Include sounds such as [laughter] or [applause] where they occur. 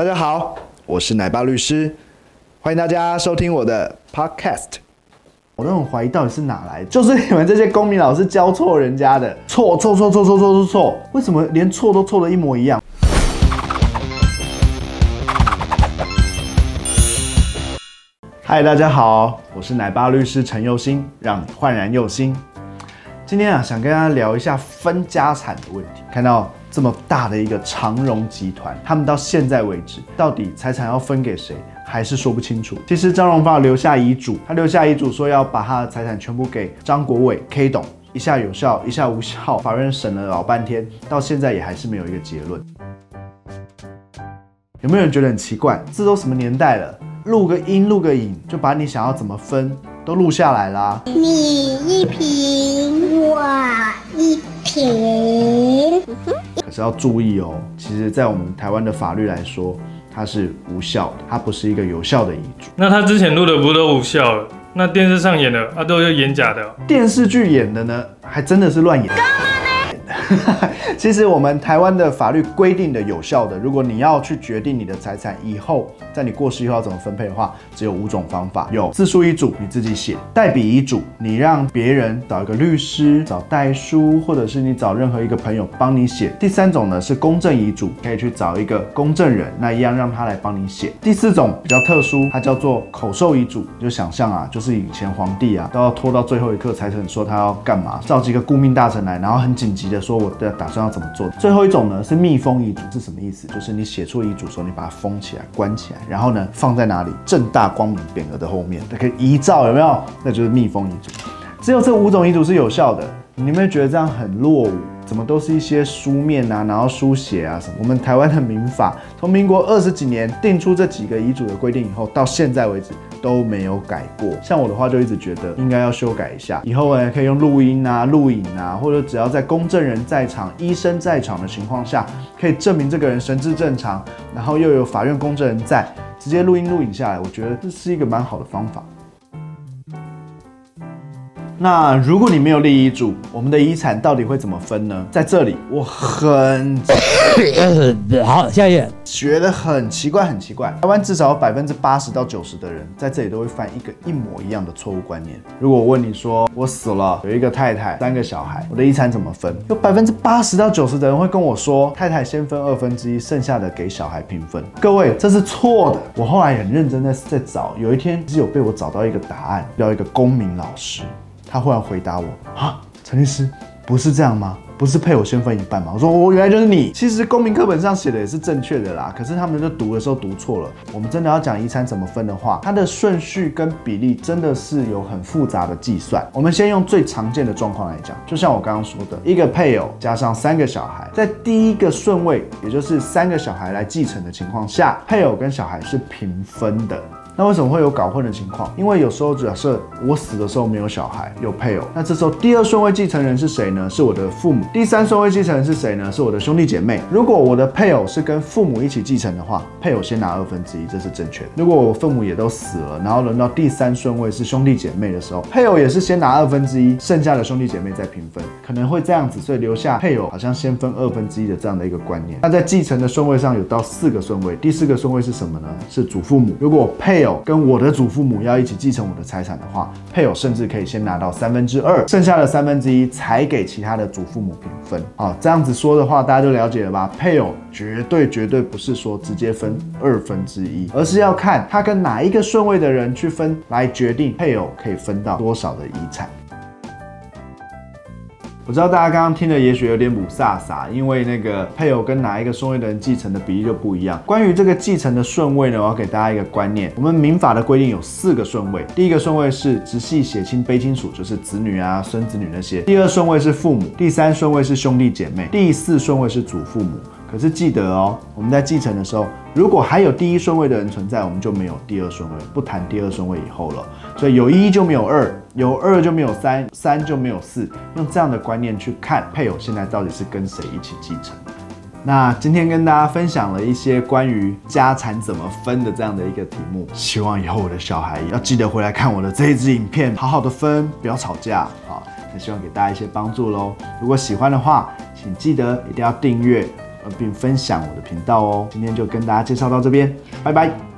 大家好，我是奶爸律师，欢迎大家收听我的 podcast。我都很怀疑到底是哪来的，就是你们这些公民老师教错人家的，错错错错错错错错，为什么连错都错的一模一样？嗨，大家好，我是奶爸律师陈佑新，让你焕然又新。今天啊，想跟大家聊一下分家产的问题。看到这么大的一个长荣集团，他们到现在为止，到底财产要分给谁，还是说不清楚。其实张荣发留下遗嘱，他留下遗嘱说要把他的财产全部给张国伟 K 董，一下有效，一下无效，法院审了老半天，到现在也还是没有一个结论。有没有人觉得很奇怪？这都什么年代了？录个音，录个影，就把你想要怎么分都录下来啦。你一瓶，我一瓶。可是要注意哦，其实，在我们台湾的法律来说，它是无效的，它不是一个有效的遗嘱。那他之前录的不都无效了？那电视上演的啊，都是演假的哦。电视剧演的呢，还真的是乱演。[laughs] 其实我们台湾的法律规定的有效的，如果你要去决定你的财产以后在你过世以后要怎么分配的话，只有五种方法：有自书遗嘱你自己写，代笔遗嘱你让别人找一个律师找代书，或者是你找任何一个朋友帮你写；第三种呢是公证遗嘱，可以去找一个公证人，那一样让他来帮你写；第四种比较特殊，它叫做口授遗嘱，就想象啊，就是以前皇帝啊都要拖到最后一刻才肯说他要干嘛，召集一个顾命大臣来，然后很紧急的说我的打算要怎么做。最后一种呢是密封遗嘱，是什么意思？就是你写出遗嘱的时候，你把它封起来、关起来，然后呢放在哪里？正大光明匾额的后面，那可以遗照，有没有？那就是密封遗嘱。只有这五种遗嘱是有效的。你有没有觉得这样很落伍？怎么都是一些书面啊，然后书写啊什么？我们台湾的民法从民国二十几年定出这几个遗嘱的规定以后，到现在为止都没有改过。像我的话就一直觉得应该要修改一下，以后呢可以用录音啊、录影啊，或者只要在公证人在场、医生在场的情况下，可以证明这个人神志正常，然后又有法院公证人在，直接录音录影下来，我觉得这是一个蛮好的方法。那如果你没有立遗嘱，我们的遗产到底会怎么分呢？在这里，我很 [coughs] 好，下一页。觉得很奇怪，很奇怪。台湾至少有百分之八十到九十的人在这里都会犯一个一模一样的错误观念。如果我问你说，我死了，有一个太太，三个小孩，我的遗产怎么分？有百分之八十到九十的人会跟我说，太太先分二分之一，剩下的给小孩平分。各位，这是错的。我后来很认真在在找，有一天只有被我找到一个答案，要一个公民老师。他忽然回答我：“啊，陈律师，不是这样吗？不是配偶先分一半吗？”我说：“我原来就是你。”其实公民课本上写的也是正确的啦，可是他们就读的时候读错了。我们真的要讲遗产怎么分的话，它的顺序跟比例真的是有很复杂的计算。我们先用最常见的状况来讲，就像我刚刚说的，一个配偶加上三个小孩，在第一个顺位，也就是三个小孩来继承的情况下，配偶跟小孩是平分的。那为什么会有搞混的情况？因为有时候假设我死的时候没有小孩，有配偶，那这时候第二顺位继承人是谁呢？是我的父母。第三顺位继承人是谁呢？是我的兄弟姐妹。如果我的配偶是跟父母一起继承的话，配偶先拿二分之一，这是正确的。如果我父母也都死了，然后轮到第三顺位是兄弟姐妹的时候，配偶也是先拿二分之一，剩下的兄弟姐妹再平分，可能会这样子，所以留下配偶好像先分二分之一的这样的一个观念。那在继承的顺位上有到四个顺位，第四个顺位是什么呢？是祖父母。如果配配偶跟我的祖父母要一起继承我的财产的话，配偶甚至可以先拿到三分之二，剩下的三分之一才给其他的祖父母平分。好，这样子说的话，大家都了解了吧？配偶绝对绝对不是说直接分二分之一，而是要看他跟哪一个顺位的人去分，来决定配偶可以分到多少的遗产。我知道大家刚刚听的也许有点母飒飒，因为那个配偶跟哪一个顺位的人继承的比例就不一样。关于这个继承的顺位呢，我要给大家一个观念：我们民法的规定有四个顺位，第一个顺位是直系血亲卑亲属，就是子女啊、孙子女那些；第二顺位是父母；第三顺位是兄弟姐妹；第四顺位是祖父母。可是记得哦，我们在继承的时候，如果还有第一顺位的人存在，我们就没有第二顺位，不谈第二顺位以后了。所以有一就没有二，有二就没有三，三就没有四。用这样的观念去看配偶现在到底是跟谁一起继承。那今天跟大家分享了一些关于家产怎么分的这样的一个题目，希望以后我的小孩要记得回来看我的这一支影片，好好的分，不要吵架啊。那希望给大家一些帮助喽。如果喜欢的话，请记得一定要订阅。并分享我的频道哦。今天就跟大家介绍到这边，拜拜。